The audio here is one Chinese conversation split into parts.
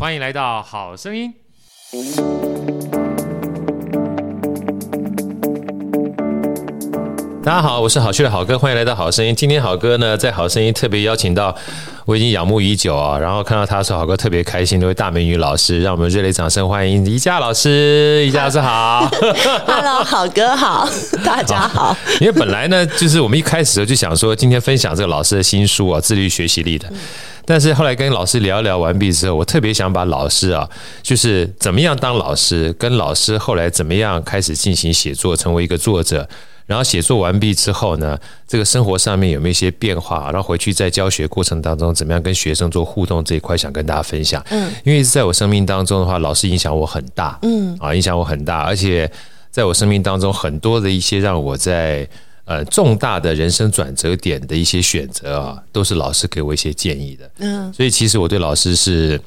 欢迎来到好声音。大家好，我是好趣的好哥，欢迎来到好声音。今天好哥呢，在好声音特别邀请到我已经仰慕已久啊，然后看到他的时候，好哥特别开心。这位大美女老师，让我们热烈掌声欢迎宜家老师。宜家老师好，Hello，好哥好，大家好，好。因为本来呢，就是我们一开始就想说，今天分享这个老师的新书啊，《自律学习力》的。但是后来跟老师聊一聊完毕之后，我特别想把老师啊，就是怎么样当老师，跟老师后来怎么样开始进行写作，成为一个作者。然后写作完毕之后呢，这个生活上面有没有一些变化？然后回去在教学过程当中，怎么样跟学生做互动这一块，想跟大家分享。嗯，因为在我生命当中的话，老师影响我很大。嗯，啊，影响我很大，而且在我生命当中很多的一些让我在呃重大的人生转折点的一些选择啊，都是老师给我一些建议的。嗯，所以其实我对老师是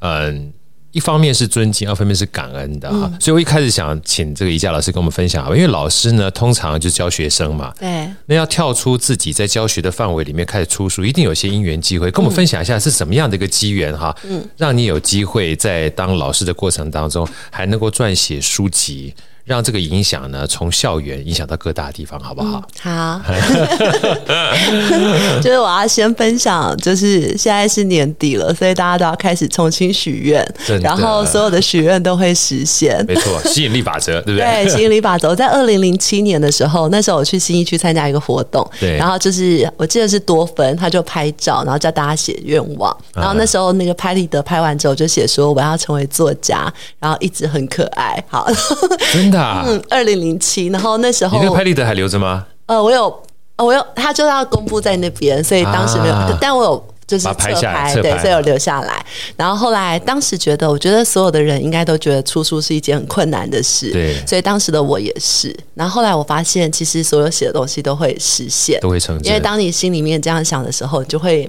嗯。一方面是尊敬，二方面是感恩的哈，嗯、所以我一开始想请这个宜家老师跟我们分享，因为老师呢通常就教学生嘛，对，那要跳出自己在教学的范围里面开始出书，一定有些因缘机会，跟我们分享一下是什么样的一个机缘哈，嗯，让你有机会在当老师的过程当中还能够撰写书籍。让这个影响呢，从校园影响到各大地方，好不好？嗯、好，就是我要先分享，就是现在是年底了，所以大家都要开始重新许愿，然后所有的许愿都会实现。没错，吸引力法则，对不对？对，吸引力法则。我在二零零七年的时候，那时候我去新一区参加一个活动，对，然后就是我记得是多芬，他就拍照，然后叫大家写愿望，然后那时候那个拍立得拍完之后就写说我要成为作家，然后一直很可爱，好，真的。嗯，二零零七，然后那时候你那个拍立得还留着吗？呃，我有，我有，他就要公布在那边，所以当时没有，啊、但我有就是拍下来对，所以有留下来。然后后来当时觉得，我觉得所有的人应该都觉得出书是一件很困难的事，对，所以当时的我也是。然后后来我发现，其实所有写的东西都会实现，都会成真，因为当你心里面这样想的时候，你就会。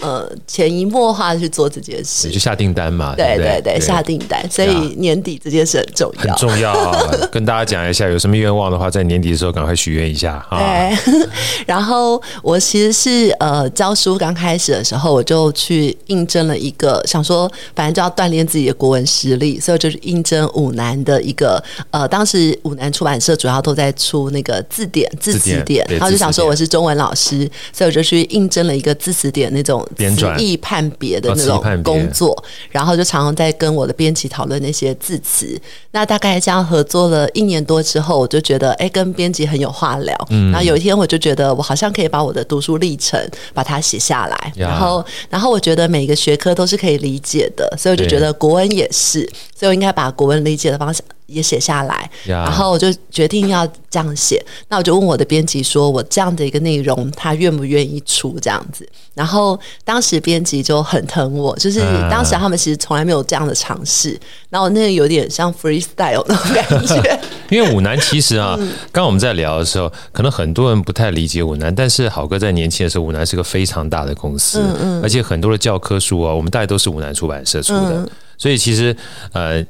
呃，潜移默化的去做这件事，你就下订单嘛。对对对，下订单。所以年底这件事很重要，很重要啊。跟大家讲一下，有什么愿望的话，在年底的时候赶快许愿一下啊。对。然后我其实是呃教书刚开始的时候，我就去应征了一个，想说反正就要锻炼自己的国文实力，所以就是应征五南的一个呃，当时五南出版社主要都在出那个字典字词典，然后就想说我是中文老师，所以我就去应征了一个字词典那种。词义判别的那种工作，然后就常常在跟我的编辑讨论那些字词。那大概这样合作了一年多之后，我就觉得哎，跟编辑很有话聊。然后有一天，我就觉得我好像可以把我的读书历程把它写下来。然后，然后我觉得每个学科都是可以理解的，所以我就觉得国文也是，所以我应该把国文理解的方式也写下来。然后我就决定要这样写。那我就问我的编辑说：“我这样的一个内容，他愿不愿意出这样子？”然后当时编辑就很疼我，就是当时他们其实从来没有这样的尝试。然后那个有点像 freestyle 那种感觉。因为五南其实啊，刚刚我们在聊的时候，可能很多人不太理解五南，但是好哥在年轻的时候，五南是个非常大的公司，而且很多的教科书啊，我们大概都是五南出版社出的，所以其实呃。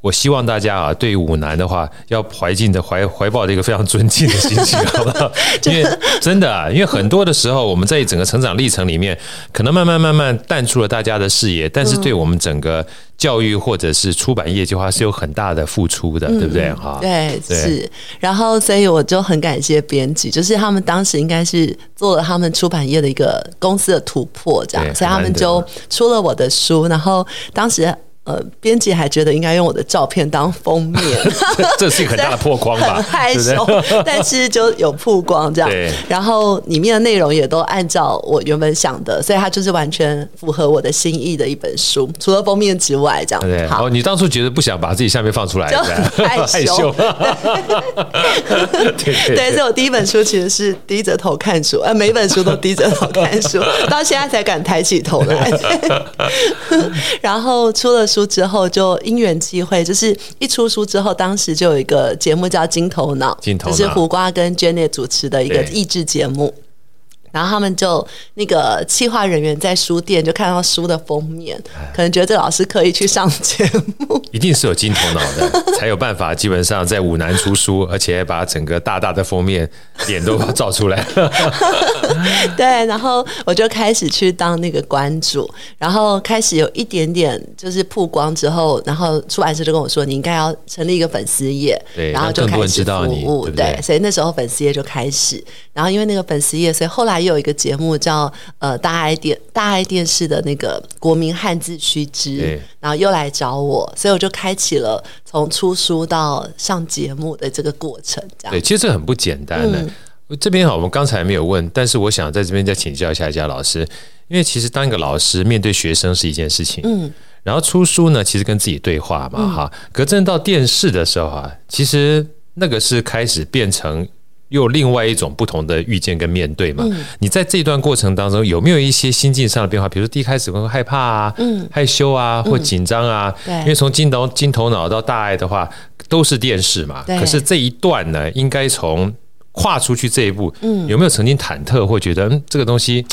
我希望大家啊，对于五南的话，要怀进的怀怀抱着一个非常尊敬的心情，好不好？因为真的啊，因为很多的时候，我们在整个成长历程里面，可能慢慢慢慢淡出了大家的视野，但是对我们整个教育或者是出版业计划，是有很大的付出的，嗯、对不对？哈，对，是。然后，所以我就很感谢编辑，就是他们当时应该是做了他们出版业的一个公司的突破，这样，所以他们就出了我的书，然后当时。呃，编辑还觉得应该用我的照片当封面，这是一个很大的破光吧？很害羞，但是就有曝光这样。然后里面的内容也都按照我原本想的，所以它就是完全符合我的心意的一本书。除了封面之外，这样。对，好，你当初觉得不想把自己下面放出来，就很害羞。对对，所以我第一本书其实是低着头看书，呃，每一本书都低着头看书，到现在才敢抬起头来。然后出了。书之后就因缘际会，就是一出书之后，当时就有一个节目叫《金头脑》，就是胡瓜跟 Jenny 主持的一个益智节目。然后他们就那个企划人员在书店就看到书的封面，可能觉得这老师可以去上节目，一定是有金头脑的，才有办法基本上在五南出书，而且把整个大大的封面脸都照出来。对，然后我就开始去当那个关注，然后开始有一点点就是曝光之后，然后出版社就跟我说，你应该要成立一个粉丝页，对，然后就开始服务，让更多人知道你，对对？对，所以那时候粉丝页就开始，然后因为那个粉丝页，所以后来又有一个节目叫呃大爱电大爱电视的那个国民汉字须知，对，然后又来找我，所以我就开启了从出书到上节目的这个过程，这样。对，其实这很不简单的。嗯这边哈，我们刚才没有问，但是我想在这边再请教一下佳老师，因为其实当一个老师面对学生是一件事情，嗯，然后出书呢，其实跟自己对话嘛，哈、嗯，可真到电视的时候啊，其实那个是开始变成又另外一种不同的遇见跟面对嘛。嗯、你在这段过程当中有没有一些心境上的变化？比如说第一开始会害怕啊，嗯，害羞啊，或紧张啊，因为从金头金头脑到大爱的话都是电视嘛，可是这一段呢，应该从跨出去这一步，嗯，有没有曾经忐忑或觉得嗯这个东西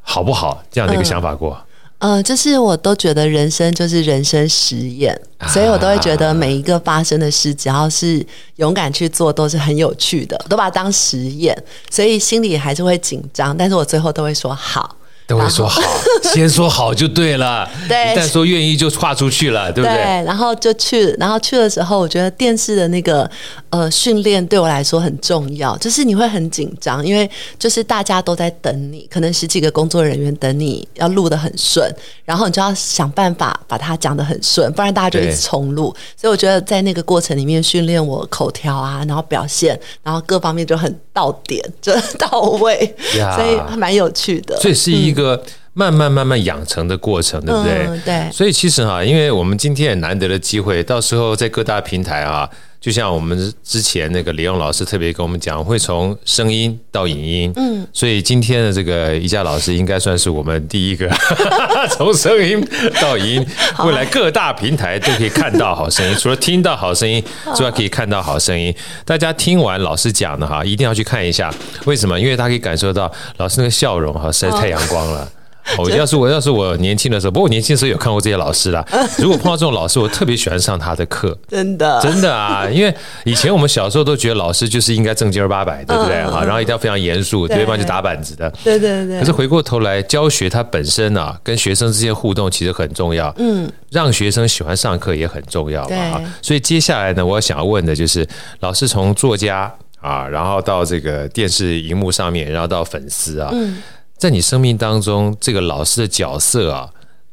好不好？这样的一个想法过？呃，就是我都觉得人生就是人生实验，所以我都会觉得每一个发生的事，只要是勇敢去做，都是很有趣的，都把它当实验，所以心里还是会紧张，但是我最后都会说好。都会说好，先说好就对了。对，一旦说愿意就跨出去了，对不对？对，然后就去，然后去的时候，我觉得电视的那个呃训练对我来说很重要，就是你会很紧张，因为就是大家都在等你，可能十几个工作人员等你要录的很顺，然后你就要想办法把它讲的很顺，不然大家就一直重录。所以我觉得在那个过程里面训练我口条啊，然后表现，然后各方面就很到点，就到位，所以还蛮有趣的。这是一个。一个慢慢慢慢养成的过程，对不对？嗯、对。所以其实哈，因为我们今天也难得的机会，到时候在各大平台啊，就像我们之前那个李勇老师特别跟我们讲，会从声音到影音。嗯。所以今天的这个宜家老师应该算是我们第一个 从声音到影音，未来各大平台都可以看到好声音，除了听到好声音之外，可以看到好声音。大家听完老师讲的哈，一定要去看一下。为什么？因为他可以感受到老师那个笑容哈，实在太阳光了。我要是我要是我年轻的时候，不过我年轻的时候有看过这些老师啦。如果碰到这种老师，我特别喜欢上他的课，真的真的啊！因为以前我们小时候都觉得老师就是应该正经八百，对不对啊？然后一定要非常严肃，对方就打板子的。对对对。可是回过头来教学，它本身啊，跟学生之间互动其实很重要。嗯。让学生喜欢上课也很重要嘛。所以接下来呢，我想要问的就是，老师从作家啊，然后到这个电视荧幕上面，然后到粉丝啊。嗯。在你生命当中，这个老师的角色啊，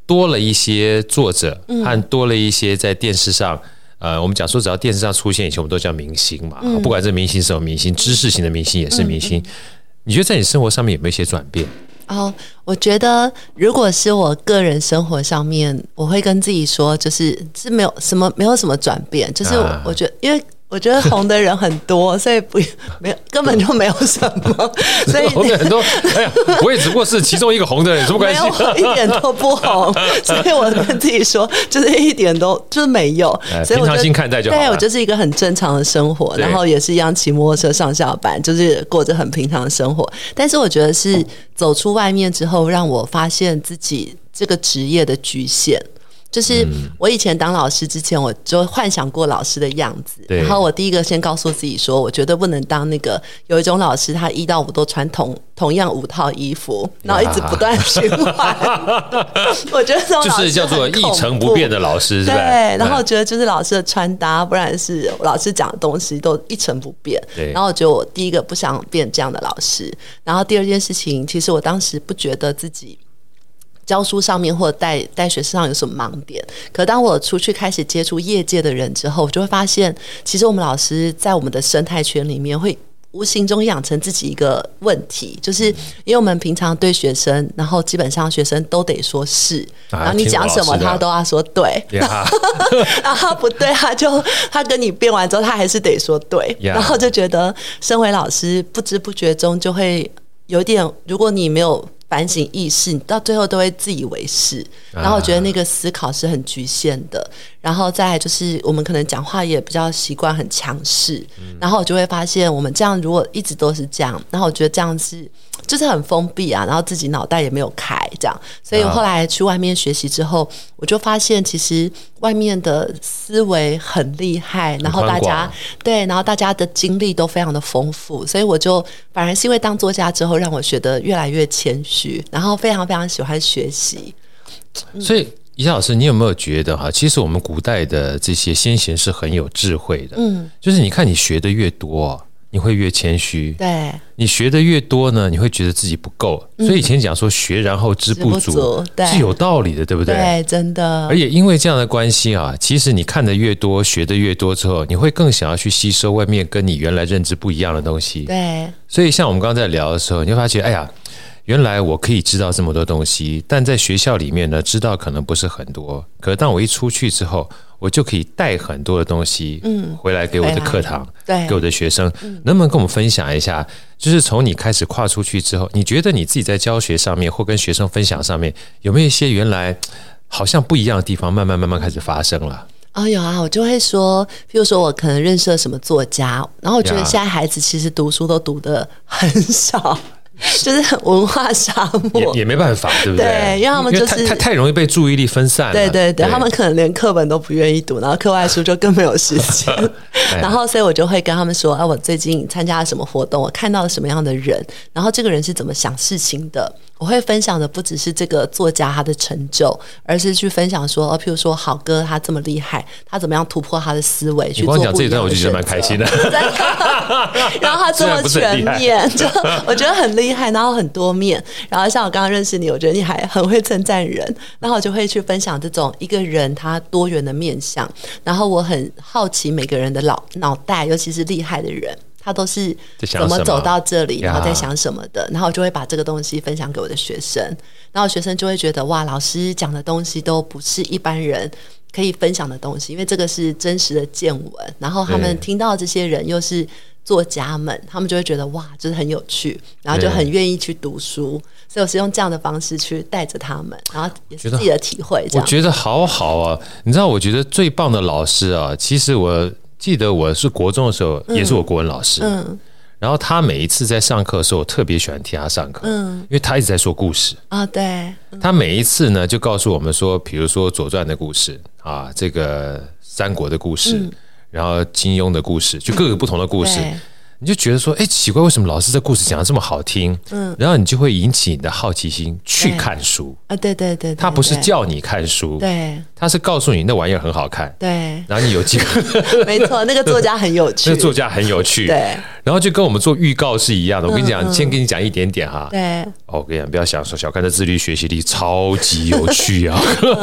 多了一些作者，和多了一些在电视上，呃，我们讲说，只要电视上出现，以前我们都叫明星嘛，不管这明星是什么明星，知识型的明星也是明星。你觉得在你生活上面有没有一些转变？哦，我觉得如果是我个人生活上面，我会跟自己说，就是是没有什么，没有什么转变，就是我觉得因为。我觉得红的人很多，所以不没有根本就没有什么。所以红的很多，哎呀，我也只不过是其中一个红的人，什么关系？一点都不红。所以我跟自己说，就是一点都就是没有。所以我平常心看待就好。对，我就是一个很正常的生活，然后也是一样骑摩托车上下班，就是过着很平常的生活。但是我觉得是走出外面之后，让我发现自己这个职业的局限。就是我以前当老师之前，我就幻想过老师的样子。然后我第一个先告诉自己说，我绝对不能当那个有一种老师，他一到五都穿同同样五套衣服，然后一直不断循环。我觉得这种 就是叫做一成不变的老师，对。然后我觉得就是老师的穿搭，不然是老师讲的东西都一成不变。然后我觉得我第一个不想变这样的老师。然后第二件事情，其实我当时不觉得自己。教书上面或者带带学生上有什么盲点？可当我出去开始接触业界的人之后，我就会发现，其实我们老师在我们的生态圈里面，会无形中养成自己一个问题，就是因为我们平常对学生，然后基本上学生都得说是，然后你讲什么他都要说对，然后不对他就他跟你辩完之后，他还是得说对，然后就觉得身为老师不知不觉中就会有点，如果你没有。反省意识，你到最后都会自以为是，然后我觉得那个思考是很局限的。然后再来就是我们可能讲话也比较习惯很强势，嗯、然后我就会发现我们这样如果一直都是这样，然后我觉得这样是就是很封闭啊，然后自己脑袋也没有开这样，所以我后来去外面学习之后，我就发现其实外面的思维很厉害，然后大家对，然后大家的经历都非常的丰富，所以我就反而是因为当作家之后，让我学得越来越谦虚，然后非常非常喜欢学习，嗯、所以。怡霞老师，你有没有觉得哈？其实我们古代的这些先贤是很有智慧的。嗯，就是你看你学的越多，你会越谦虚。对，你学的越多呢，你会觉得自己不够。所以以前讲说学然后知不足，是有道理的，对不对？对，真的。而且因为这样的关系啊，其实你看的越多，学的越多之后，你会更想要去吸收外面跟你原来认知不一样的东西。对。所以像我们刚刚在聊的时候，你会发觉，哎呀。原来我可以知道这么多东西，但在学校里面呢，知道可能不是很多。可是当我一出去之后，我就可以带很多的东西，嗯，回来给我的课堂，对，给我的学生。能不能跟我们分享一下？就是从你开始跨出去之后，你觉得你自己在教学上面或跟学生分享上面，有没有一些原来好像不一样的地方，慢慢慢慢开始发生了？啊、哦，有啊，我就会说，譬如说我可能认识了什么作家，然后我觉得现在孩子其实读书都读得很少。就是文化沙漠，也也没办法，对不对？对，因为他们就是太太容易被注意力分散了。对对对，对他们可能连课本都不愿意读，然后课外书就更没有时间。然后，所以我就会跟他们说：“啊，我最近参加了什么活动，我看到了什么样的人，然后这个人是怎么想事情的。”我会分享的不只是这个作家他的成就，而是去分享说，哦，譬如说好哥他这么厉害，他怎么样突破他的思维去做不一样的选择。你光讲这一段我就觉得蛮开心的。然后他这么全面，就我觉得很厉害，然后很多面。然后像我刚刚认识你，我觉得你还很会称赞人，然后我就会去分享这种一个人他多元的面相。然后我很好奇每个人的脑脑袋，尤其是厉害的人。他都是怎么走到这里，然后在想什么的，然后我就会把这个东西分享给我的学生，然后学生就会觉得哇，老师讲的东西都不是一般人可以分享的东西，因为这个是真实的见闻，然后他们听到这些人又是作家们，他们就会觉得哇，就是很有趣，然后就很愿意去读书，所以我是用这样的方式去带着他们，然后也是自己的体会。我觉得好好啊，你知道，我觉得最棒的老师啊，其实我。记得我是国中的时候，也是我国文老师。嗯，嗯，然后他每一次在上课的时候，我特别喜欢听他上课。嗯，因为他一直在说故事啊。对，他每一次呢，就告诉我们说，比如说《左传》的故事啊，这个三国的故事，嗯、然后金庸的故事，就各个不同的故事。嗯你就觉得说，哎，奇怪，为什么老师这故事讲的这么好听？嗯，然后你就会引起你的好奇心去看书。啊，对对对，他不是叫你看书，对，他是告诉你那玩意儿很好看，对，然后你有机会，没错，那个作家很有趣，那个作家很有趣，对，然后就跟我们做预告是一样的。我跟你讲，先跟你讲一点点哈，对，哦，我跟你讲，不要想说小看的自律学习力超级有趣啊，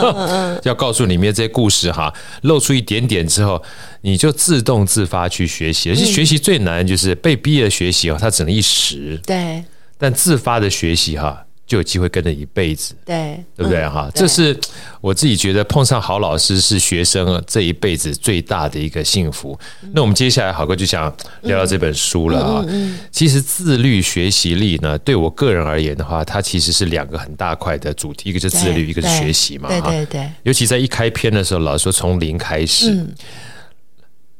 要告诉里面这些故事哈，露出一点点之后。你就自动自发去学习，而且学习最难就是被逼的学习哦，它只能一时。对。但自发的学习哈，就有机会跟着一辈子。对。对不对哈？这是我自己觉得碰上好老师是学生这一辈子最大的一个幸福。那我们接下来好哥就想聊聊这本书了啊。其实自律学习力呢，对我个人而言的话，它其实是两个很大块的主题，一个是自律，一个是学习嘛。对对对。尤其在一开篇的时候，老师说从零开始。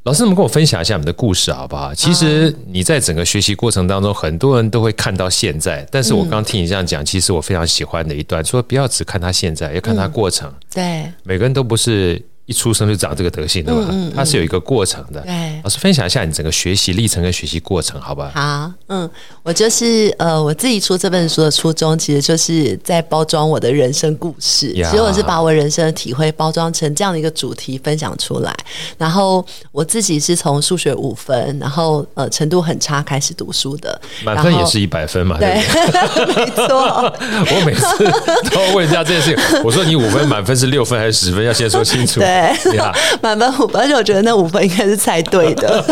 老师，们跟我分享一下你们的故事好不好？其实你在整个学习过程当中，很多人都会看到现在，但是我刚听你这样讲，其实我非常喜欢的一段，说不要只看他现在，要看他过程。对，每个人都不是。一出生就长这个德性的嘛，嗯嗯嗯，它是有一个过程的。对，老师分享一下你整个学习历程跟学习过程，好不好？好，嗯，我就是呃，我自己出这本书的初衷，其实就是在包装我的人生故事。其实我是把我人生的体会包装成这样的一个主题分享出来。然后我自己是从数学五分，然后呃程度很差开始读书的，满分也是一百分嘛？对，没错。我每次都要问一下这件事情，我说你五分满分是六分还是十分？要先说清楚。对，满分五分，而且我觉得那五分应该是猜对的，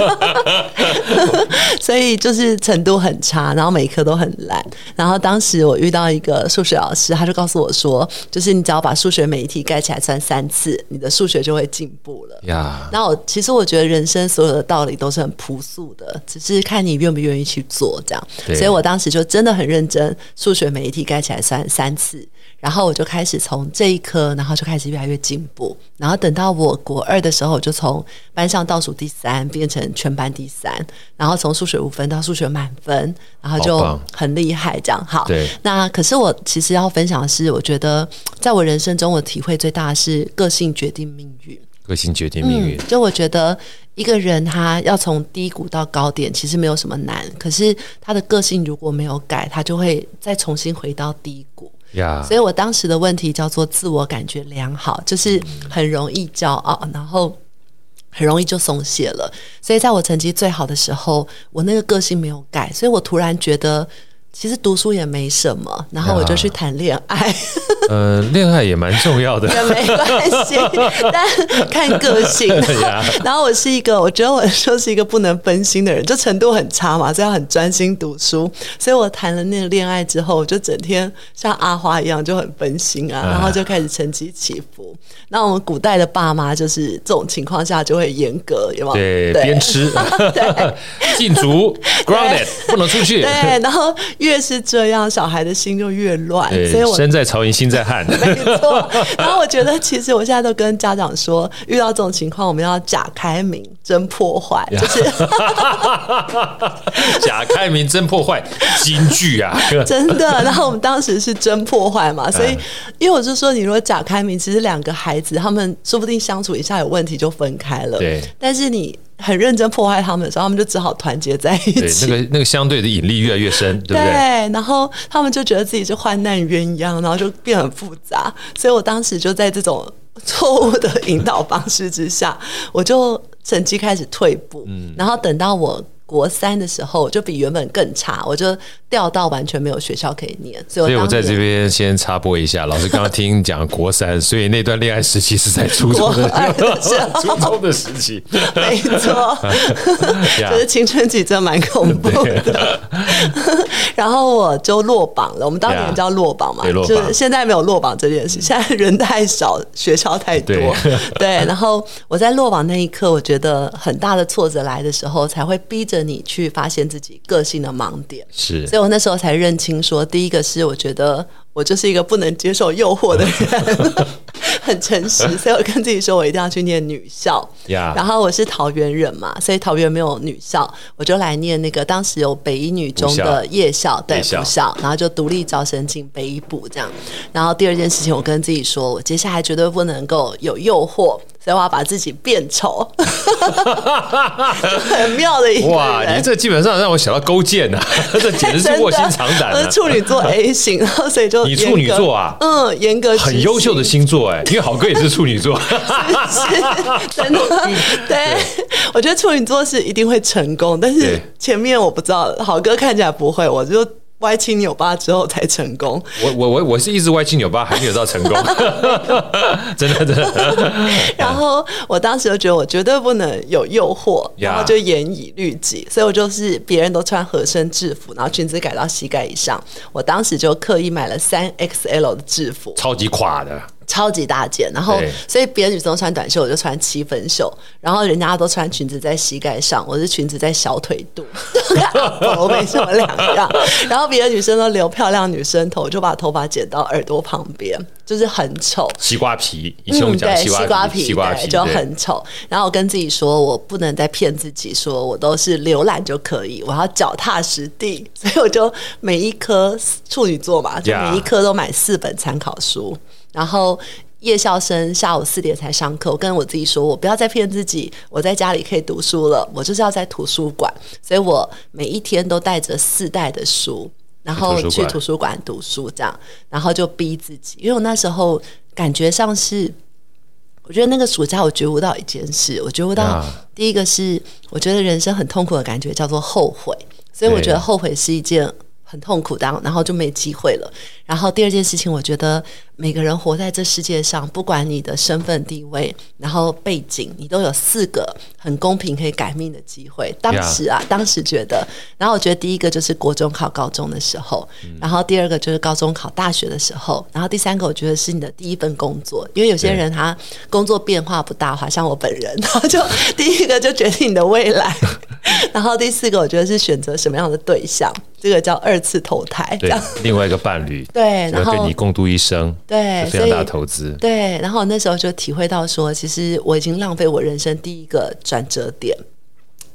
所以就是程度很差，然后每一科都很烂。然后当时我遇到一个数学老师，他就告诉我说，就是你只要把数学每一题盖起来算三次，你的数学就会进步了。呀，那我其实我觉得人生所有的道理都是很朴素的，只是看你愿不愿意去做这样。所以我当时就真的很认真，数学每一题盖起来算三次。然后我就开始从这一科，然后就开始越来越进步。然后等到我国二的时候，我就从班上倒数第三变成全班第三，然后从数学五分到数学满分，然后就很厉害。这样好。对。那可是我其实要分享的是，我觉得在我人生中，我体会最大的是个性决定命运。个性决定命运。嗯，就我觉得一个人他要从低谷到高点，其实没有什么难。可是他的个性如果没有改，他就会再重新回到低谷。Yeah. 所以我当时的问题叫做自我感觉良好，就是很容易骄傲，然后很容易就松懈了。所以在我成绩最好的时候，我那个个性没有改，所以我突然觉得。其实读书也没什么，然后我就去谈恋爱。呃，恋爱也蛮重要的，也没关系，但看个性。然后我是一个，我觉得我就是一个不能分心的人，就程度很差嘛，所以要很专心读书。所以我谈了那个恋爱之后，我就整天像阿花一样就很分心啊，然后就开始成绩起伏。那我们古代的爸妈就是这种情况下就会严格，有没有？对，鞭笞，对，禁足，grounded，不能出去。对，然后。越是这样，小孩的心就越乱。所以我身在曹营心在汉。没错。然后我觉得，其实我现在都跟家长说，遇到这种情况，我们要假开明，真破坏。就是 假开明，真破坏，金句啊！真的。然后我们当时是真破坏嘛，所以因为我就说，你如果假开明，其实两个孩子他们说不定相处一下有问题就分开了。对。但是你。很认真破坏他们的时候，他们就只好团结在一起。对，那个那个相对的引力越来越深，对不对？对，然后他们就觉得自己是患难鸳鸯，然后就变很复杂。所以我当时就在这种错误的引导方式之下，我就成绩开始退步。嗯，然后等到我。国三的时候就比原本更差，我就掉到完全没有学校可以念，所以我，所以我在这边先插播一下，老师刚刚听讲国三，所以那段恋爱时期是在初中的初中的时期，没错，就是青春期真的蛮恐怖的。然后我就落榜了，我们当年叫落榜嘛，就是现在没有落榜这件事，现在人太少，学校太多，对。然后我在落榜那一刻，我觉得很大的挫折来的时候，才会逼着。你去发现自己个性的盲点，是，所以我那时候才认清说，第一个是我觉得我就是一个不能接受诱惑的人，很诚实，所以我跟自己说我一定要去念女校。然后我是桃园人嘛，所以桃园没有女校，我就来念那个当时有北一女中的夜校，对，补校，然后就独立招生进北一补这样。然后第二件事情，我跟自己说，我接下来绝对不能够有诱惑。所以我要把自己变丑，很妙的一个哇！你这基本上让我想到勾践呐，这简直是卧薪尝胆。我是处女座 A 型，然后所以就你处女座啊，嗯，严格很优秀的星座哎，因为好哥也是处女座，真的。对，我觉得处女座是一定会成功，但是前面我不知道，好哥看起来不会，我就。歪七扭八之后才成功。我我我我是一直歪七扭八，还没有到成功。真 的真的。然后我当时就觉得我绝对不能有诱惑，然后就严以律己。所以我就是别人都穿合身制服，然后裙子改到膝盖以上，我当时就刻意买了三 XL 的制服，超级垮的。超级大件，然后所以别的女生都穿短袖，我就穿七分袖，然后人家都穿裙子在膝盖上，我是裙子在小腿肚，我没什么两样。然后别的女生都留漂亮女生头，就把头发剪到耳朵旁边，就是很丑。西瓜皮，以前我们讲西瓜皮，西瓜皮就很丑。然后我跟自己说，我不能再骗自己，说我都是浏览就可以，我要脚踏实地。所以我就每一科处女座嘛，就每一科都买四本参考书。然后夜校生下午四点才上课，我跟我自己说，我不要再骗自己，我在家里可以读书了，我就是要在图书馆，所以我每一天都带着四袋的书，然后去图书馆读书，这样，然后就逼自己，因为我那时候感觉上是，我觉得那个暑假我觉悟到一件事，我觉悟到第一个是，我觉得人生很痛苦的感觉叫做后悔，所以我觉得后悔是一件。很痛苦的，然后就没机会了。然后第二件事情，我觉得每个人活在这世界上，不管你的身份地位，然后背景，你都有四个很公平可以改命的机会。当时啊，当时觉得，然后我觉得第一个就是国中考高中的时候，然后第二个就是高中考大学的时候，然后第三个我觉得是你的第一份工作，因为有些人他工作变化不大，好像我本人，然后就 第一个就决定你的未来。然后第四个，我觉得是选择什么样的对象，这个叫二次投胎。对，另外一个伴侣，对，然后跟你共度一生，对，非常大的投资。对，然后那时候就体会到说，其实我已经浪费我人生第一个转折点。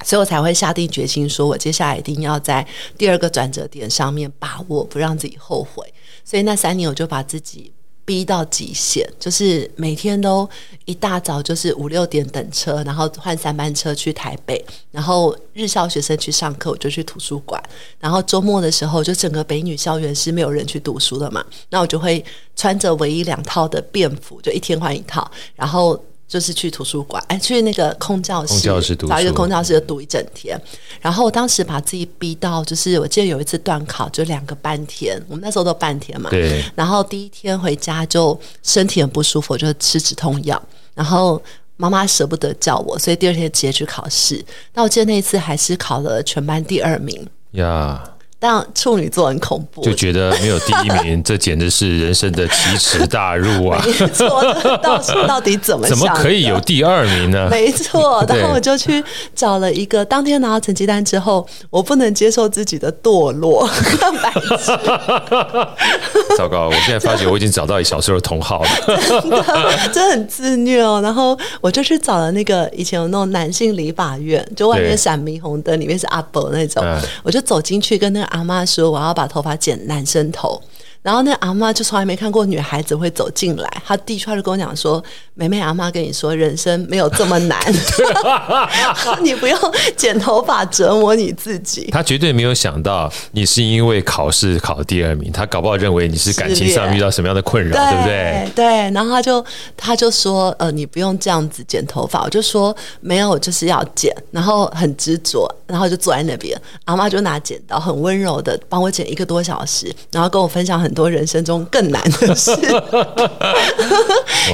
所以我才会下定决心，说我接下来一定要在第二个转折点上面把握，不让自己后悔。所以那三年，我就把自己逼到极限，就是每天都一大早就是五六点等车，然后换三班车去台北，然后日校学生去上课，我就去图书馆。然后周末的时候，就整个北女校园是没有人去读书的嘛，那我就会穿着唯一两套的便服，就一天换一套，然后。就是去图书馆，哎，去那个空教室，找一个空教室就读一整天。然后我当时把自己逼到，就是我记得有一次段考就两个半天，我们那时候都半天嘛。对。然后第一天回家就身体很不舒服，就吃止痛药。然后妈妈舍不得叫我，所以第二天直接去考试。那我记得那一次还是考了全班第二名。呀。但处女座很恐怖，就觉得没有第一名，这简直是人生的奇耻大辱啊！没错，到到底怎么怎么可以有第二名呢？没错，然后我就去找了一个，当天拿到成绩单之后，我不能接受自己的堕落，白 痴糟糕！我现在发觉我已经找到小时候的同好了，真的，真很自虐哦。然后我就去找了那个以前有那种男性理发院，就外面闪霓虹灯，里面是阿伯那种，嗯、我就走进去跟那个。阿妈说：“我要把头发剪男生头。”然后那阿妈就从来没看过女孩子会走进来，她递出来就跟我讲说：“妹妹，阿妈跟你说，人生没有这么难，你不用剪头发折磨你自己。”她绝对没有想到你是因为考试考第二名，她搞不好认为你是感情上遇到什么样的困扰，对，对不对？对。然后她就她就说：“呃，你不用这样子剪头发。”我就说：“没有，我就是要剪。”然后很执着，然后就坐在那边，阿妈就拿剪刀很温柔的帮我剪一个多小时，然后跟我分享很。很多人生中更难的事，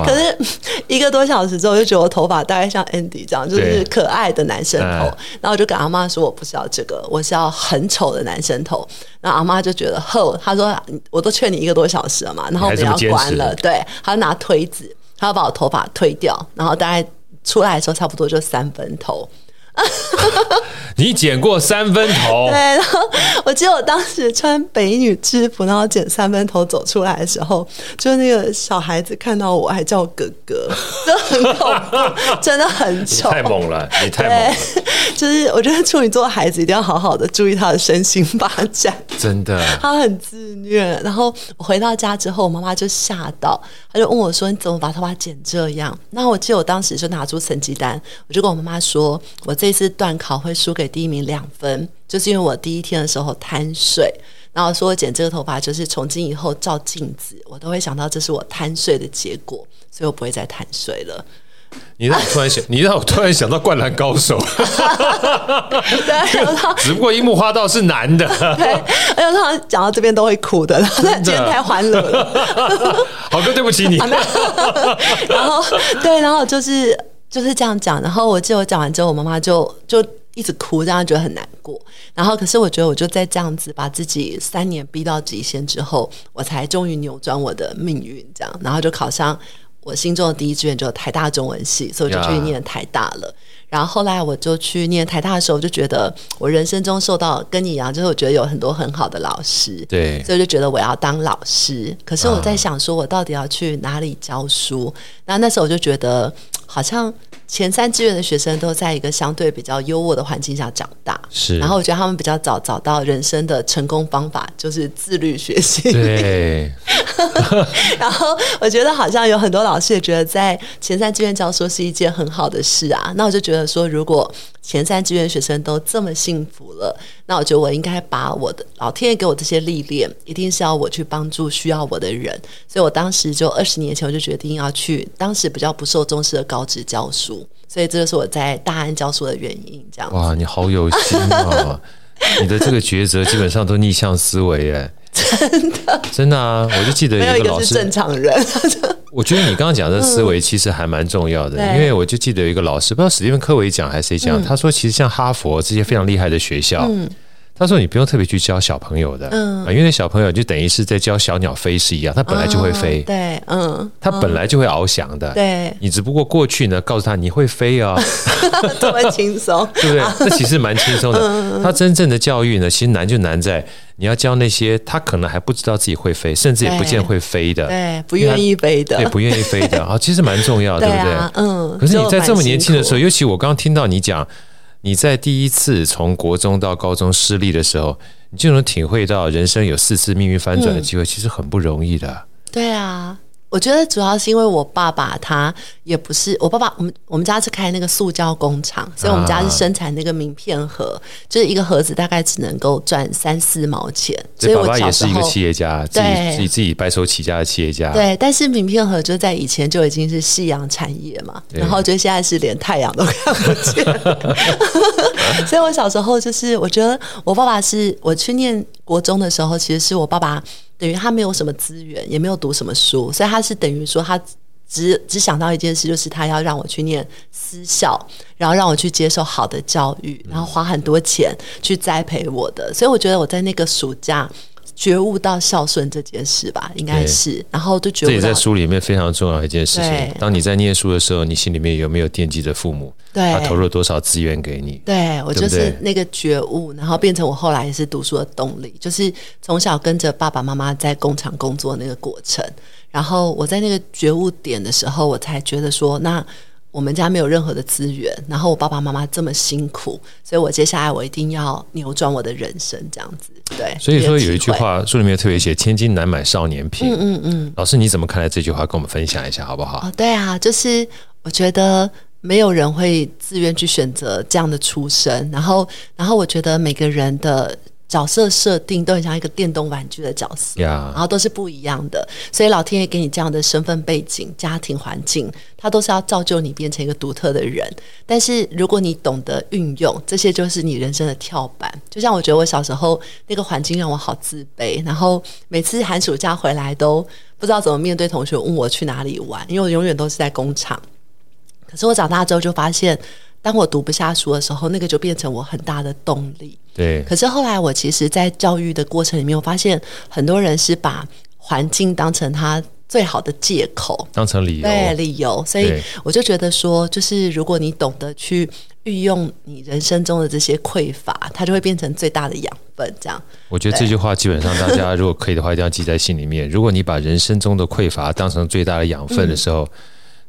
可是一个多小时之后，我就觉得我头发大概像 Andy 这样，就是可爱的男生头。然后我就跟阿妈说：“我不是要这个，我是要很丑的男生头。”然后阿妈就觉得：“呵，她说我都劝你一个多小时了嘛，然后我们要关了。”对，她就拿推子，她要把我头发推掉，然后大概出来的时候差不多就三分头。你剪过三分头？对，然后我记得我当时穿北女制服，然后剪三分头走出来的时候，就那个小孩子看到我还叫我哥哥，就很恐怖，真的很丑，太猛了，你太猛了。就是我觉得处女座孩子一定要好好的注意他的身心发展，真的，他很自虐。然后我回到家之后，我妈妈就吓到，她就问我说：“你怎么把头发剪这样？”那我记得我当时就拿出成绩单，我就跟我妈妈说：“我这次段考会输给。”第一名两分，就是因为我第一天的时候贪睡，然后说我剪这个头发，就是从今以后照镜子，我都会想到这是我贪睡的结果，所以我不会再贪睡了。你让我突然想，你让我突然想到《灌篮高手》对，只不过樱木花道是男的。对，哎呦，他讲到这边都会哭的，今天太欢乐了。好哥，对不起你。然后对，然后就是就是这样讲，然后我记得我讲完之后，我妈妈就就。一直哭，让她觉得很难过。然后，可是我觉得，我就在这样子把自己三年逼到极限之后，我才终于扭转我的命运。这样，然后就考上我心中的第一志愿，就台大中文系，所以我就去念台大了。Yeah. 然后后来我就去念台大的时候，我就觉得我人生中受到跟你一样，就是我觉得有很多很好的老师，对，所以就觉得我要当老师。可是我在想，说我到底要去哪里教书？那、uh. 那时候我就觉得好像。前三志愿的学生都在一个相对比较优渥的环境下长大，是。然后我觉得他们比较早找到人生的成功方法，就是自律学习。对。然后我觉得好像有很多老师也觉得在前三志愿教书是一件很好的事啊。那我就觉得说，如果前三志愿学生都这么幸福了，那我觉得我应该把我的老天爷给我这些历练，一定是要我去帮助需要我的人。所以我当时就二十年前我就决定要去当时比较不受重视的高职教书。所以这就是我在大安教书的原因。这样哇，你好有心啊！你的这个抉择基本上都逆向思维哎，真的真的啊！我就记得有一个老师，正常人。我觉得你刚刚讲的思维其实还蛮重要的，嗯、因为我就记得有一个老师，不知道史蒂芬·科维讲还是谁讲，嗯、他说其实像哈佛这些非常厉害的学校，嗯、他说你不用特别去教小朋友的，嗯，因为那小朋友就等于是在教小鸟飞是一样，他本来就会飞，对，嗯，他本来就会翱翔的，对，你只不过过去呢告诉他你会飞啊，这么轻松，对不对？这其实蛮轻松的。他真正的教育呢，其实难就难在你要教那些他可能还不知道自己会飞，甚至也不见会飞的，对，不愿意飞的，对，不愿意飞的啊，其实蛮重要，对不对？嗯。可是你在这么年轻的时候，尤其我刚刚听到你讲。你在第一次从国中到高中失利的时候，你就能体会到人生有四次命运翻转的机会，其实很不容易的。嗯，对啊。我觉得主要是因为我爸爸他也不是我爸爸，我们我们家是开那个塑胶工厂，所以我们家是生产那个名片盒，啊、就是一个盒子大概只能够赚三四毛钱。所以我爸爸也是一个企业家，自己自己自己白手起家的企业家。对，但是名片盒就在以前就已经是夕阳产业嘛，然后就现在是连太阳都看不见。所以我小时候就是，我觉得我爸爸是我去念国中的时候，其实是我爸爸。等于他没有什么资源，也没有读什么书，所以他是等于说他只只想到一件事，就是他要让我去念私校，然后让我去接受好的教育，然后花很多钱去栽培我的。所以我觉得我在那个暑假。觉悟到孝顺这件事吧，应该是，然后就觉得这也在书里面非常重要的一件事情。当你在念书的时候，你心里面有没有惦记着父母？对，他投入了多少资源给你？对，我就是那个觉悟，然后变成我后来也是读书的动力，就是从小跟着爸爸妈妈在工厂工作那个过程。然后我在那个觉悟点的时候，我才觉得说那。我们家没有任何的资源，然后我爸爸妈妈这么辛苦，所以我接下来我一定要扭转我的人生，这样子。对，所以说有一句话书里面特别写“千金难买少年贫”。嗯嗯嗯。老师你怎么看待这句话？跟我们分享一下好不好？哦，对啊，就是我觉得没有人会自愿去选择这样的出身，然后，然后我觉得每个人的。角色设定都很像一个电动玩具的角色.然后都是不一样的，所以老天爷给你这样的身份背景、家庭环境，它都是要造就你变成一个独特的人。但是如果你懂得运用，这些就是你人生的跳板。就像我觉得我小时候那个环境让我好自卑，然后每次寒暑假回来都不知道怎么面对同学问我去哪里玩，因为我永远都是在工厂。可是我长大之后就发现。当我读不下书的时候，那个就变成我很大的动力。对。可是后来，我其实，在教育的过程里面，我发现很多人是把环境当成他最好的借口，当成理由。对，理由。所以我就觉得说，就是如果你懂得去运用你人生中的这些匮乏，它就会变成最大的养分。这样。我觉得这句话基本上大家如果可以的话，一定要记在心里面。如果你把人生中的匮乏当成最大的养分的时候。嗯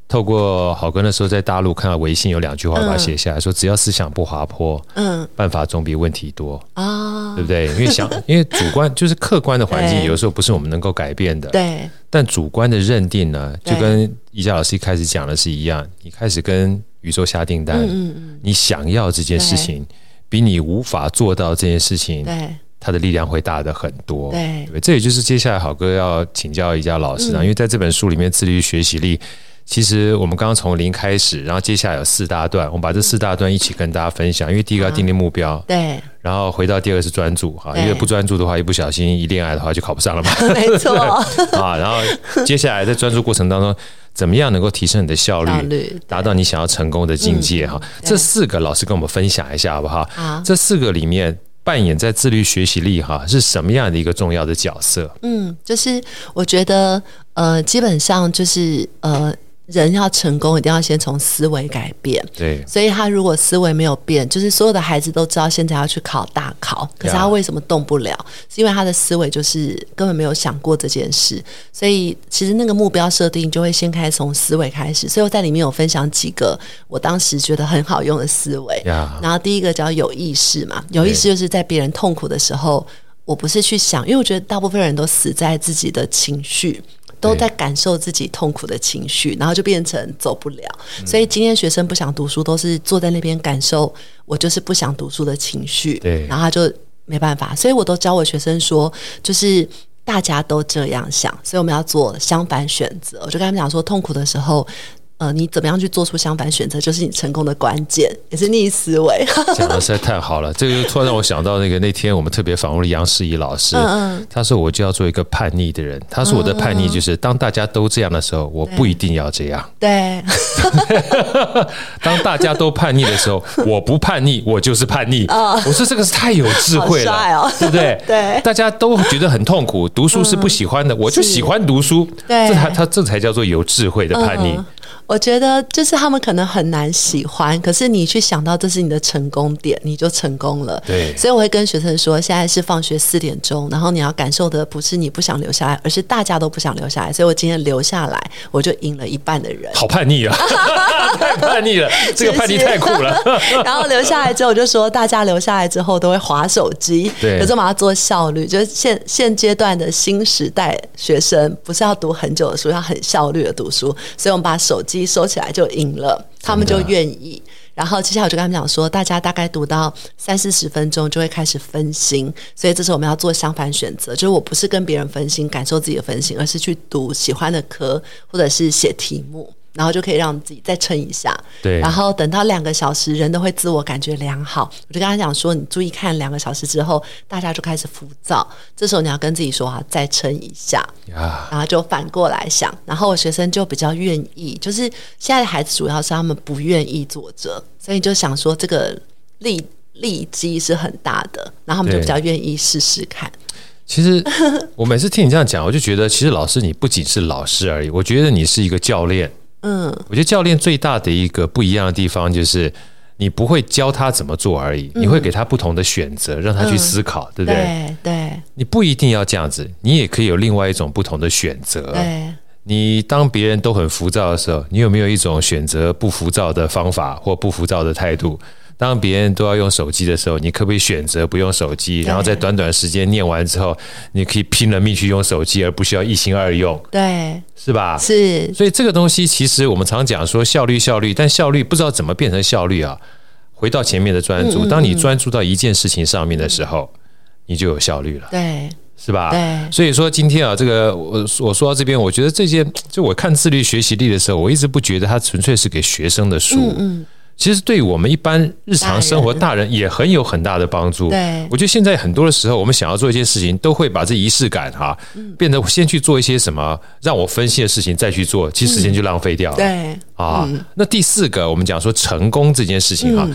透过好哥那时候在大陆看到微信有两句话，把它写下来说：只要思想不滑坡，嗯，办法总比问题多。啊，对不对？因为想，因为主观就是客观的环境，有时候不是我们能够改变的，对。但主观的认定呢，就跟宜家老师一开始讲的是一样，你开始跟宇宙下订单，嗯嗯，你想要这件事情，比你无法做到这件事情，对，它的力量会大的很多，对。这也就是接下来好哥要请教宜家老师啊，因为在这本书里面，自律学习力。其实我们刚刚从零开始，然后接下来有四大段，我们把这四大段一起跟大家分享。因为第一个要定定目标，对。然后回到第二个是专注，哈，因为不专注的话，一不小心一恋爱的话就考不上了嘛。没错。啊，然后接下来在专注过程当中，怎么样能够提升你的效率，达到你想要成功的境界？哈，这四个老师跟我们分享一下好不好？好。这四个里面扮演在自律学习力哈是什么样的一个重要的角色？嗯，就是我觉得呃，基本上就是呃。人要成功，一定要先从思维改变。对，所以他如果思维没有变，就是所有的孩子都知道现在要去考大考，可是他为什么动不了？是因为他的思维就是根本没有想过这件事。所以其实那个目标设定就会先开始从思维开始。所以我在里面有分享几个我当时觉得很好用的思维。然后第一个叫有意识嘛，有意识就是在别人痛苦的时候，我不是去想，因为我觉得大部分人都死在自己的情绪。都在感受自己痛苦的情绪，然后就变成走不了。所以今天学生不想读书，都是坐在那边感受我就是不想读书的情绪。对，然后他就没办法。所以我都教我学生说，就是大家都这样想，所以我们要做相反选择。我就跟他们讲说，痛苦的时候，呃，你怎么样去做出相反选择，就是你成功的关键，也是逆思维。讲的实在太好了，这个就突然让我想到那个那天我们特别访问了杨世怡老师，嗯嗯他说我就要做一个叛逆的人。他说我的叛逆就是当大家都这样的时候，我不一定要这样。对，当大家都叛逆的时候，我不叛逆，我就是叛逆。我说这个是太有智慧了，哦、对不对？对，大家都觉得很痛苦，读书是不喜欢的，嗯、我就喜欢读书。对，这才他这才叫做有智慧的叛逆。嗯我觉得就是他们可能很难喜欢，可是你去想到这是你的成功点，你就成功了。对，所以我会跟学生说，现在是放学四点钟，然后你要感受的不是你不想留下来，而是大家都不想留下来。所以我今天留下来，我就赢了一半的人。好叛逆啊！太叛逆了，这个叛逆太酷了。然后留下来之后，我就说大家留下来之后都会划手机，对，有时候把它做效率，就是现现阶段的新时代学生不是要读很久的书，要很效率的读书，所以我们把手机收起来就。赢了，他们就愿意。然后接下来我就跟他们讲说，大家大概读到三四十分钟就会开始分心，所以这时候我们要做相反选择，就是我不是跟别人分心，感受自己的分心，而是去读喜欢的科，或者是写题目。然后就可以让自己再撑一下，对。然后等到两个小时，人都会自我感觉良好。我就跟他讲说，你注意看，两个小时之后，大家就开始浮躁。这时候你要跟自己说啊，再撑一下。啊。然后就反过来想，然后我学生就比较愿意。就是现在的孩子主要是他们不愿意坐着，所以就想说这个利利基是很大的，然后他们就比较愿意试试看。其实我每次听你这样讲，我就觉得，其实老师你不仅是老师而已，我觉得你是一个教练。嗯，我觉得教练最大的一个不一样的地方就是，你不会教他怎么做而已，你会给他不同的选择，让他去思考，对不对？对对，你不一定要这样子，你也可以有另外一种不同的选择。对，你当别人都很浮躁的时候，你有没有一种选择不浮躁的方法或不浮躁的态度？当别人都要用手机的时候，你可不可以选择不用手机？然后在短短时间念完之后，你可以拼了命去用手机，而不需要一心二用。对，是吧？是。所以这个东西其实我们常讲说效率，效率，但效率不知道怎么变成效率啊。回到前面的专注，当你专注到一件事情上面的时候，你就有效率了。对，是吧？对。所以说今天啊，这个我我说到这边，我觉得这些就我看自律学习力的时候，我一直不觉得它纯粹是给学生的书。嗯。其实对我们一般日常生活，大人也很有很大的帮助。对，我觉得现在很多的时候，我们想要做一些事情，都会把这仪式感哈，变得先去做一些什么让我分心的事情，再去做，其实时间就浪费掉了。对啊，那第四个，我们讲说成功这件事情哈，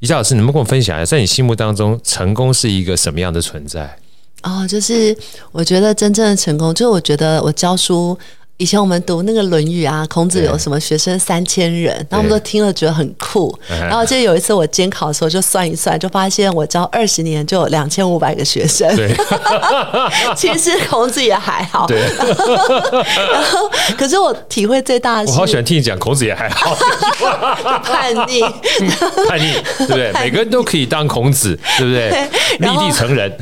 宜家老师，你能不能跟我分享一下，在你心目当中，成功是一个什么样的存在？哦，就是我觉得真正的成功，就是我觉得我教书。以前我们读那个《论语》啊，孔子有什么学生三千人，然后我们都听了觉得很酷。然后就有一次我监考的时候，就算一算，就发现我教二十年就有两千五百个学生。对，其实孔子也还好。对。然后，可是我体会最大的是，我好喜欢听你讲孔子也还好。叛逆，叛逆，对不对？每个人都可以当孔子，对不对？立地成人。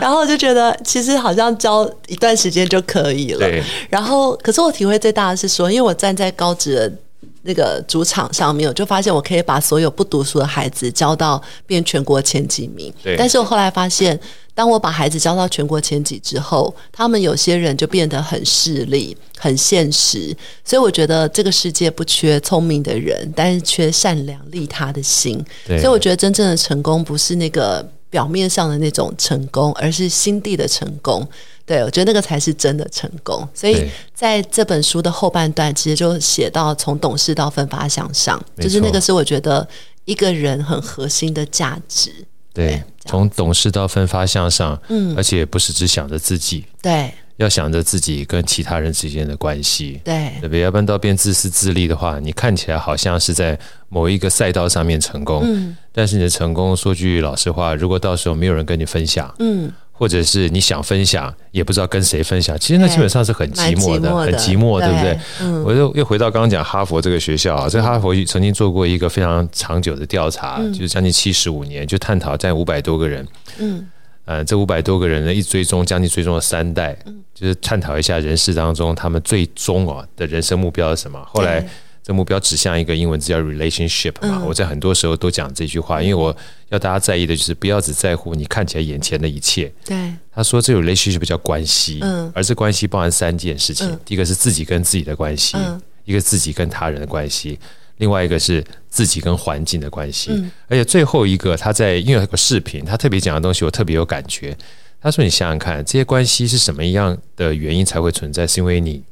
然后就觉得，其实好像教一段时间就可以了。对。然后，可是我体会最大的是说，因为我站在高职的那个主场上面，我就发现我可以把所有不读书的孩子教到变全国前几名。对。但是我后来发现，当我把孩子教到全国前几之后，他们有些人就变得很势利、很现实。所以我觉得这个世界不缺聪明的人，但是缺善良利他的心。对。所以我觉得真正的成功不是那个表面上的那种成功，而是心地的成功。对，我觉得那个才是真的成功。所以在这本书的后半段，其实就写到从懂事到奋发向上，就是那个是我觉得一个人很核心的价值。对，对从懂事到奋发向上，嗯，而且不是只想着自己，对，要想着自己跟其他人之间的关系，对，对不对？要不然到变自私自利的话，你看起来好像是在某一个赛道上面成功，嗯，但是你的成功，说句老实话，如果到时候没有人跟你分享，嗯。或者是你想分享，也不知道跟谁分享，其实那基本上是很寂寞的，很寂寞，对。不对？嗯、我又又回到刚刚讲哈佛这个学校啊，在哈佛曾经做过一个非常长久的调查，嗯、就是将近七十五年，就探讨在五百多个人，嗯，呃，这五百多个人呢，一追踪将近追踪了三代，就是探讨一下人世当中他们最终啊的人生目标是什么。后来。这目标指向一个英文字叫 relationship 嘛，我在很多时候都讲这句话，因为我要大家在意的就是不要只在乎你看起来眼前的一切。对，他说这 relationship 叫关系，嗯，而这关系包含三件事情，第一个是自己跟自己的关系，一个自己跟他人的关系，另外一个是自己跟环境的关系。而且最后一个，他在因为有个视频，他特别讲的东西我特别有感觉。他说：“你想想看，这些关系是什么样的原因才会存在？是因为你，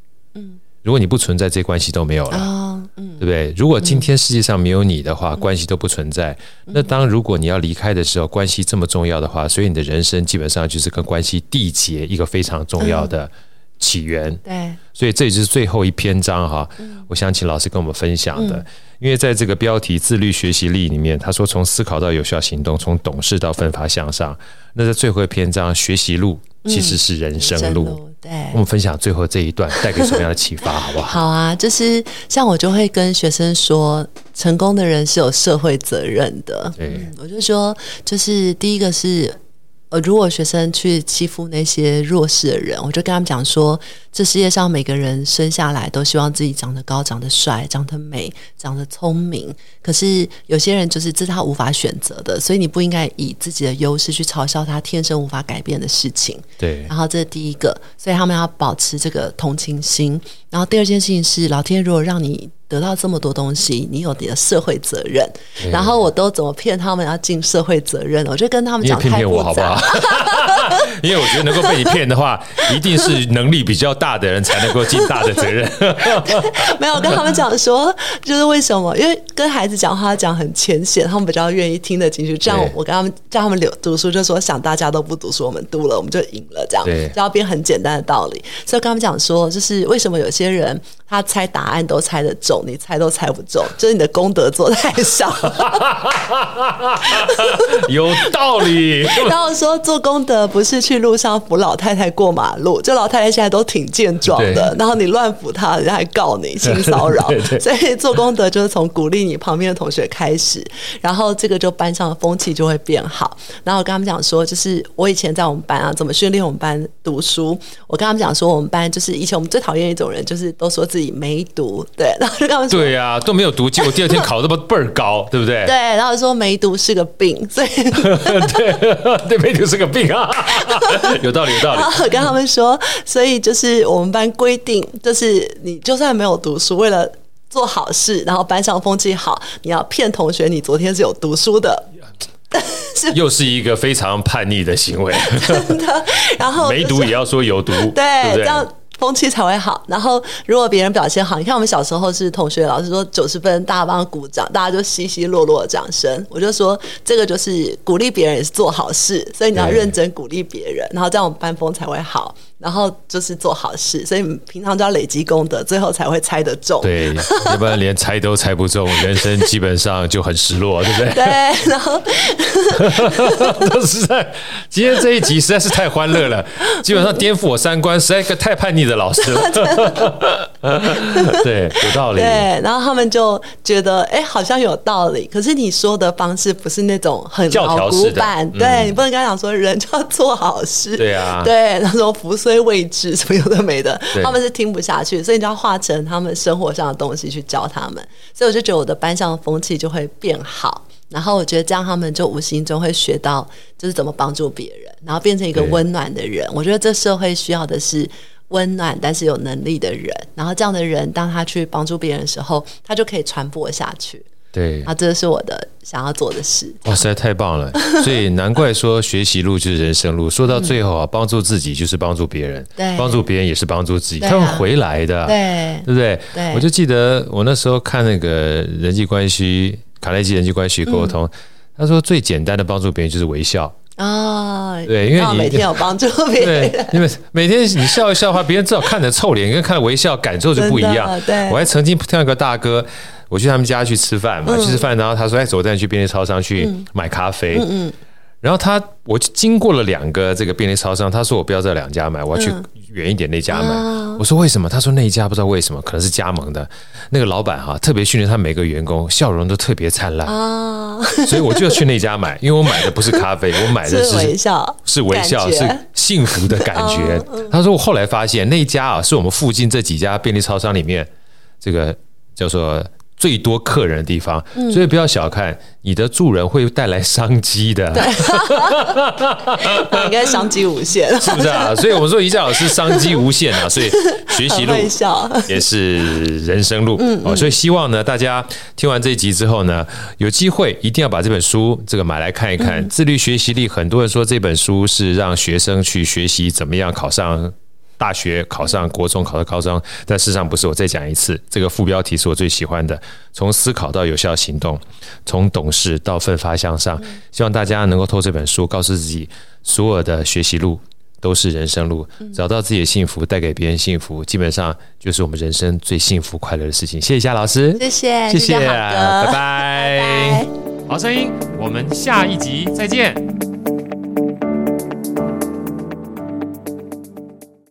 如果你不存在，这些关系都没有了，对不对？如果今天世界上没有你的话，关系都不存在。那当如果你要离开的时候，关系这么重要的话，所以你的人生基本上就是跟关系缔结一个非常重要的。”起源对，所以这也就是最后一篇章哈。我想请老师跟我们分享的，因为在这个标题“自律学习力”里面，他说从思考到有效行动，从懂事到奋发向上。那在最后一篇章“学习路”其实是人生路。对，我们分享最后这一段带给什么样的启发，好不好？好啊，就是像我就会跟学生说，成功的人是有社会责任的。对，我就说，就是第一个是。呃，如果学生去欺负那些弱势的人，我就跟他们讲说，这世界上每个人生下来都希望自己长得高、长得帅、长得美、长得聪明。可是有些人就是这是他无法选择的，所以你不应该以自己的优势去嘲笑他天生无法改变的事情。对。然后这是第一个，所以他们要保持这个同情心。然后第二件事情是，老天如果让你。得到这么多东西，你有你的社会责任。然后我都怎么骗他们要尽社会责任？我就跟他们讲，骗骗我好不好？因为我觉得能够被你骗的话，一定是能力比较大的人才能够尽大的责任。没有跟他们讲说，就是为什么？因为跟孩子讲话讲很浅显，他们比较愿意听得进去。这样我跟他们叫他们留读书，就说想大家都不读书，我们读了我们就赢了。这样就要变很简单的道理。所以跟他们讲说，就是为什么有些人他猜答案都猜得中。你猜都猜不中，就是你的功德做太少。有道理。然后说做功德不是去路上扶老太太过马路，这老太太现在都挺健壮的，然后你乱扶她，人家还告你性骚扰。所以做功德就是从鼓励你旁边的同学开始，然后这个就班上的风气就会变好。然后我跟他们讲说，就是我以前在我们班啊，怎么训练我们班读书？我跟他们讲说，我们班就是以前我们最讨厌一种人，就是都说自己没读，对，然后就。对呀、啊，都没有读，结果 第二天考这么倍儿高，对不对？对，然后说没读是个病，所以对 对，没读是个病啊，有道理，有道理。我跟他们说，所以就是我们班规定，就是你就算没有读书，为了做好事，然后班上风气好，你要骗同学你昨天是有读书的，是又是一个非常叛逆的行为，真的。然后、就是、没读也要说有读，对，对对这样。风气才会好。然后，如果别人表现好，你看我们小时候是同学，老师说九十分，大家帮他鼓掌，大家就稀稀落落的掌声。我就说，这个就是鼓励别人也是做好事，所以你要认真鼓励别人，然后这样我们班风才会好。然后就是做好事，所以平常就要累积功德，最后才会猜得中。对，要不然连猜都猜不中，人生基本上就很失落，对不对？对，然后 实在今天这一集实在是太欢乐了，基本上颠覆我三观，实在一个太叛逆的老师了。对，有道理。对，然后他们就觉得，哎，好像有道理。可是你说的方式不是那种很老古板，对、嗯、你不能跟他讲说人就要做好事。对啊，对，然后说福虽未至，什么有的没的，他们是听不下去，所以你就要化成他们生活上的东西去教他们。所以我就觉得我的班上的风气就会变好，然后我觉得这样他们就无形中会学到就是怎么帮助别人，然后变成一个温暖的人。我觉得这社会需要的是。温暖但是有能力的人，然后这样的人，当他去帮助别人的时候，他就可以传播下去。对，啊，这是我的想要做的事。哇，实在太棒了！所以难怪说学习路就是人生路。说到最后啊，帮助自己就是帮助别人，对，帮助别人也是帮助自己，他会回来的，对，对不对？对，我就记得我那时候看那个人际关系，卡耐基人际关系沟通，他说最简单的帮助别人就是微笑。啊、哦，对，因为你每天有帮助别人，对，因为每天你笑一笑的话，别人至少看着臭脸，跟看着微笑感受就不一样。对，我还曾经听到一个大哥，我去他们家去吃饭嘛，嗯、去吃饭，然后他说：“哎，走，带你去便利超商去买咖啡。嗯”嗯，然后他我经过了两个这个便利超商，他说：“我不要这两家买，我要去。嗯”远一点那家买，我说为什么？他说那一家不知道为什么，可能是加盟的。那个老板哈，特别训练他每个员工笑容都特别灿烂，所以我就要去那家买，因为我买的不是咖啡，我买的是微笑，是微笑，是幸福的感觉。他说我后来发现那一家啊，是我们附近这几家便利超商里面这个叫做最多客人的地方，所以不要小看你的助人会带来商机的，对，应该商机无限，是不是啊？所以我们说瑜伽老师商机无限啊，所以学习路也是人生路哦。所以希望呢，大家听完这一集之后呢，有机会一定要把这本书这个买来看一看。自律学习力，很多人说这本书是让学生去学习怎么样考上。大学考上国中，考上高中，但事实上不是。我再讲一次，这个副标题是我最喜欢的：从思考到有效行动，从懂事到奋发向上。希望大家能够透过这本书，告诉自己，所有的学习路都是人生路，找到自己的幸福，带给别人幸福，基本上就是我们人生最幸福快乐的事情。谢谢夏老师，谢谢，谢谢，拜拜，拜拜。好声音，我们下一集再见。